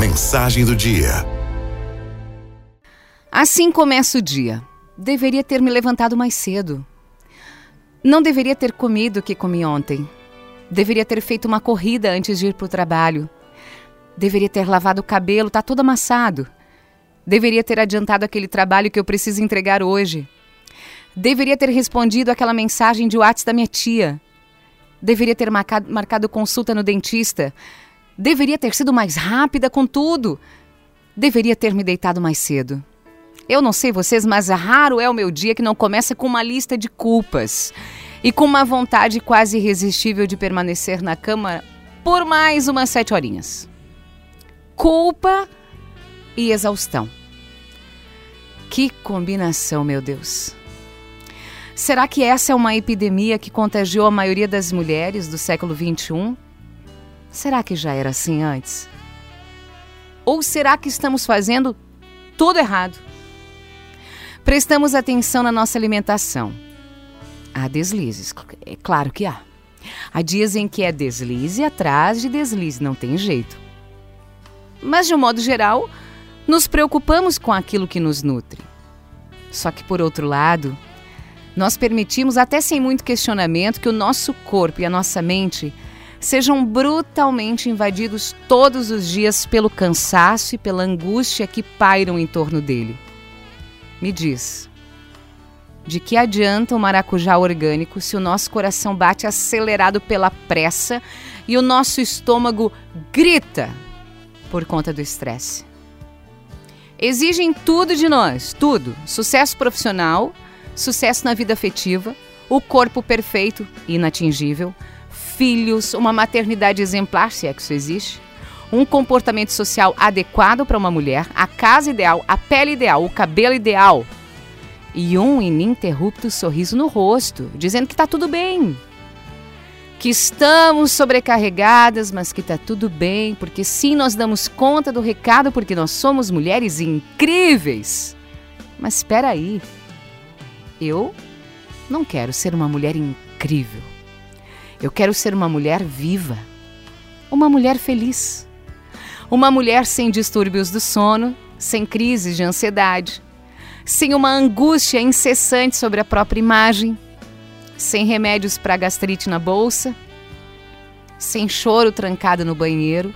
Mensagem do dia. Assim começa o dia. Deveria ter me levantado mais cedo. Não deveria ter comido o que comi ontem. Deveria ter feito uma corrida antes de ir para o trabalho. Deveria ter lavado o cabelo, tá todo amassado. Deveria ter adiantado aquele trabalho que eu preciso entregar hoje. Deveria ter respondido aquela mensagem de WhatsApp da minha tia. Deveria ter marcado, marcado consulta no dentista. Deveria ter sido mais rápida com tudo. Deveria ter me deitado mais cedo. Eu não sei vocês, mas raro é o meu dia que não começa com uma lista de culpas e com uma vontade quase irresistível de permanecer na cama por mais umas sete horinhas. Culpa e exaustão. Que combinação, meu Deus! Será que essa é uma epidemia que contagiou a maioria das mulheres do século XXI? Será que já era assim antes? Ou será que estamos fazendo tudo errado? Prestamos atenção na nossa alimentação. Há deslizes, é claro que há. Há dias em que é deslize atrás de deslize, não tem jeito. Mas, de um modo geral, nos preocupamos com aquilo que nos nutre. Só que, por outro lado, nós permitimos, até sem muito questionamento, que o nosso corpo e a nossa mente sejam brutalmente invadidos todos os dias pelo cansaço e pela angústia que pairam em torno dele. Me diz, de que adianta o maracujá orgânico se o nosso coração bate acelerado pela pressa e o nosso estômago grita por conta do estresse? Exigem tudo de nós, tudo: sucesso profissional, sucesso na vida afetiva, o corpo perfeito e inatingível, filhos, uma maternidade exemplar, se é que isso existe, um comportamento social adequado para uma mulher, a casa ideal, a pele ideal, o cabelo ideal e um ininterrupto sorriso no rosto, dizendo que está tudo bem. Que estamos sobrecarregadas, mas que está tudo bem, porque sim, nós damos conta do recado, porque nós somos mulheres incríveis. Mas espera aí, eu não quero ser uma mulher incrível. Eu quero ser uma mulher viva, uma mulher feliz, uma mulher sem distúrbios do sono, sem crises de ansiedade, sem uma angústia incessante sobre a própria imagem, sem remédios para gastrite na bolsa, sem choro trancado no banheiro,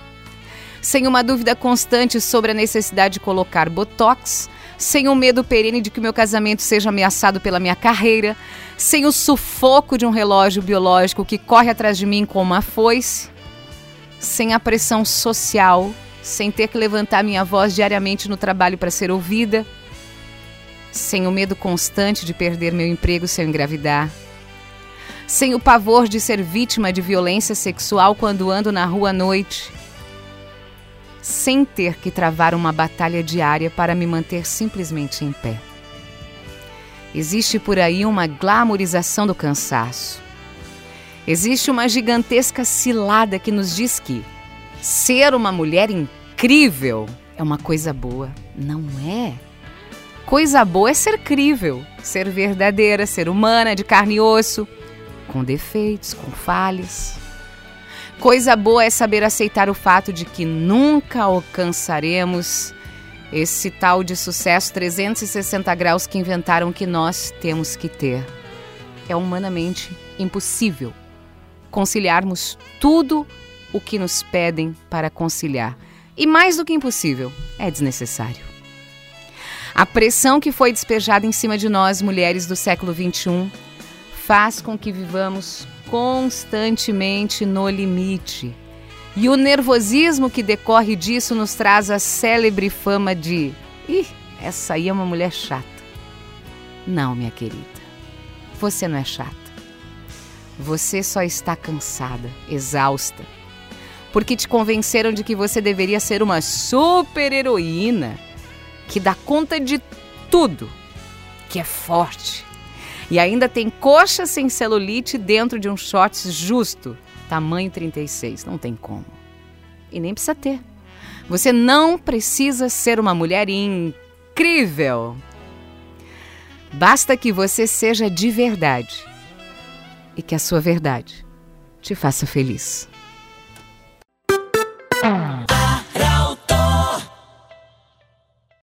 sem uma dúvida constante sobre a necessidade de colocar botox sem o medo perene de que o meu casamento seja ameaçado pela minha carreira, sem o sufoco de um relógio biológico que corre atrás de mim como uma foice, sem a pressão social, sem ter que levantar minha voz diariamente no trabalho para ser ouvida, sem o medo constante de perder meu emprego se eu engravidar, sem o pavor de ser vítima de violência sexual quando ando na rua à noite sem ter que travar uma batalha diária para me manter simplesmente em pé. Existe por aí uma glamorização do cansaço. Existe uma gigantesca cilada que nos diz que ser uma mulher incrível é uma coisa boa. Não é. Coisa boa é ser crível, ser verdadeira, ser humana, de carne e osso, com defeitos, com falhas. Coisa boa é saber aceitar o fato de que nunca alcançaremos esse tal de sucesso 360 graus que inventaram que nós temos que ter. É humanamente impossível conciliarmos tudo o que nos pedem para conciliar. E mais do que impossível, é desnecessário. A pressão que foi despejada em cima de nós, mulheres do século XXI, faz com que vivamos constantemente no limite. E o nervosismo que decorre disso nos traz a célebre fama de: ih, essa aí é uma mulher chata. Não, minha querida, você não é chata. Você só está cansada, exausta, porque te convenceram de que você deveria ser uma super heroína que dá conta de tudo, que é forte, e ainda tem coxa sem celulite dentro de um shorts justo, tamanho 36. Não tem como. E nem precisa ter. Você não precisa ser uma mulher incrível. Basta que você seja de verdade e que a sua verdade te faça feliz.